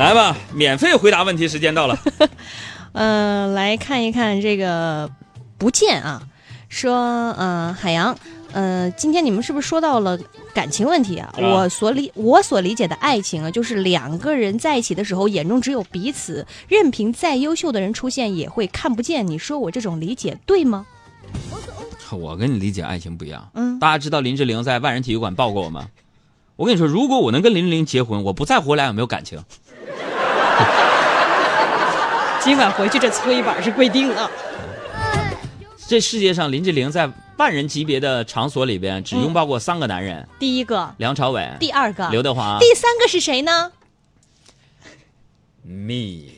来吧，免费回答问题时间到了。嗯，来看一看这个不见啊，说呃海洋，呃今天你们是不是说到了感情问题啊？啊我所理我所理解的爱情啊，就是两个人在一起的时候眼中只有彼此，任凭再优秀的人出现也会看不见。你说我这种理解对吗？我跟你理解爱情不一样。嗯大家知道林志玲在万人体育馆抱过我吗？我跟你说，如果我能跟林志玲结婚，我不在乎我俩有没有感情。今晚回去这搓衣板是规定了。这世界上，林志玲在万人级别的场所里边只拥抱过三个男人：第一个，梁朝伟、第二个，刘德华。第三个是谁呢？me。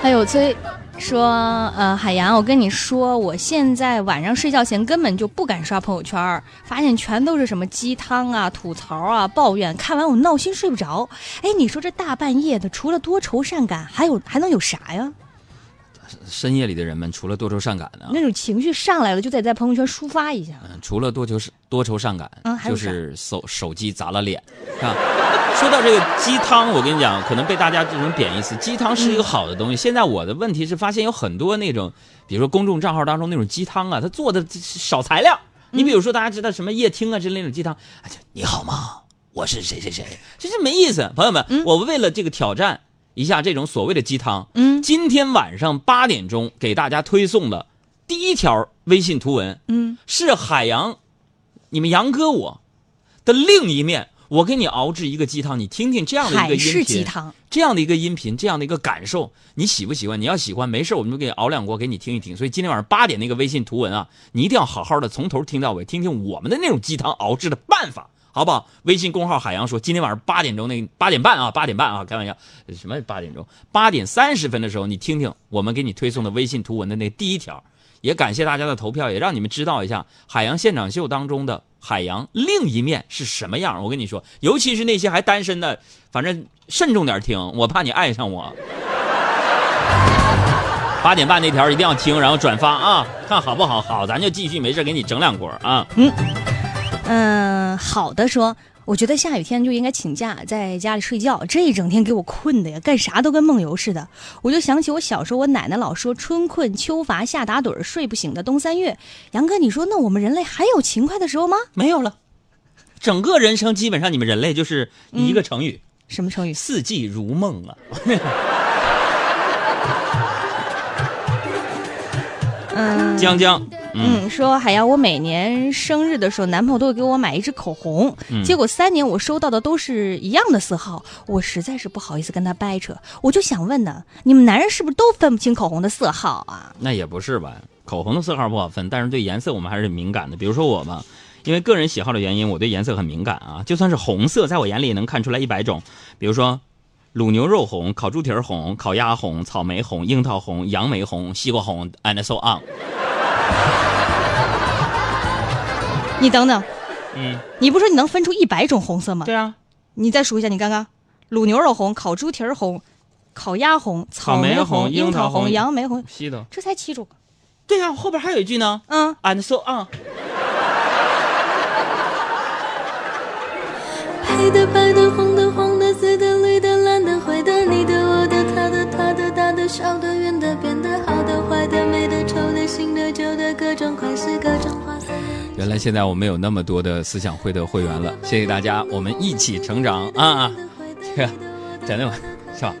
还有崔说，呃，海洋，我跟你说，我现在晚上睡觉前根本就不敢刷朋友圈，发现全都是什么鸡汤啊、吐槽啊、抱怨，看完我闹心睡不着。哎，你说这大半夜的，除了多愁善感，还有还能有啥呀？深夜里的人们，除了多愁善感呢，那种情绪上来了，就得在朋友圈抒发一下。嗯除了多愁多愁善感，嗯还就是手手机砸了脸，啊。说到这个鸡汤，我跟你讲，可能被大家这种贬义词，鸡汤是一个好的东西。现在我的问题是发现有很多那种，比如说公众账号当中那种鸡汤啊，他做的少材料。你比如说大家知道什么夜听啊之类的鸡汤，哎呀你好吗？我是谁谁谁，这是没意思。朋友们，我为了这个挑战一下这种所谓的鸡汤，嗯今天晚上八点钟给大家推送的第一条微信图文，嗯，是海洋，你们杨哥我的另一面，我给你熬制一个鸡汤，你听听这样的一个音频，鸡汤。这样的一个音频，这样的一个感受，你喜不喜欢？你要喜欢，没事，我们就给你熬两锅，给你听一听。所以今天晚上八点那个微信图文啊，你一定要好好的从头听到尾，听听我们的那种鸡汤熬制的办法。好不好？微信公号海洋说，今天晚上八点钟那八点半啊，八点半啊，开玩笑，什么八点钟？八点三十分的时候，你听听我们给你推送的微信图文的那第一条。也感谢大家的投票，也让你们知道一下海洋现场秀当中的海洋另一面是什么样。我跟你说，尤其是那些还单身的，反正慎重点听，我怕你爱上我。八点半那条一定要听，然后转发啊，看好不好？好，咱就继续，没事给你整两锅啊。嗯，好的说。我觉得下雨天就应该请假，在家里睡觉。这一整天给我困的呀，干啥都跟梦游似的。我就想起我小时候，我奶奶老说“春困秋乏夏打盹，睡不醒的冬三月”。杨哥，你说那我们人类还有勤快的时候吗？没有了，整个人生基本上你们人类就是一个成语，什么成语？四季如梦啊。嗯江江，嗯，嗯，说海洋，我每年生日的时候，男朋友都会给我买一支口红，嗯结果三年我收到的都是一样的色号，我实在是不好意思跟他掰扯，我就想问呢，你们男人是不是都分不清口红的色号啊？那也不是吧？口红的色号不好分，但是对颜色我们还是敏感的。比如说我吧，因为个人喜好的原因，我对颜色很敏感啊。就算是红色，在我眼里也能看出来一百种。比如说，卤牛肉红、烤猪蹄儿红、烤鸭红、草莓红、樱桃红、杨梅红、西瓜红，and so on。你等等，嗯，你不说你能分出一百种红色吗？对啊，你再数一下，你刚刚卤牛肉红、烤猪蹄儿红、烤鸭红、草莓红樱桃红杨梅红，西的。这才七种。对呀、后边还有一句呢嗯，，and so on。黑的、白的、红的、黄的、紫的、绿的、蓝的、灰的，你的、我的、他的、他的、大的、小的、原来现在我们有那么多的思想会的会员了，谢谢大家，我们一起成长啊！这个真的是吧？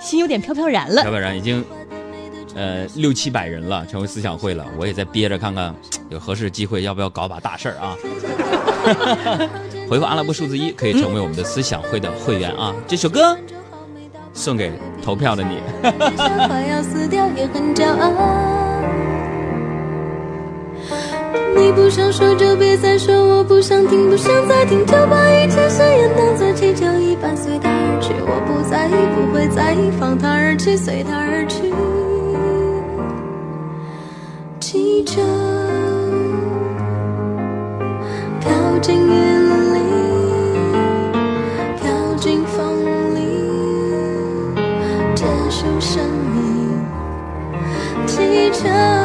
心有点飘飘然了飘飘然已经呃六七百人了，成为思想会了。我也在憋着看看有合适的机会，要不要搞把大事儿啊？回复阿拉伯数字一，可以成为我们的思想会的会员啊！这首歌送给投票的你。不想说就别再说，我不想听，不想再听，就把一切誓言当作气球一般随它而去。我不在意，不会在意，放它而去，随它而去。气球飘进云里，飘进风里，接受生命。气球。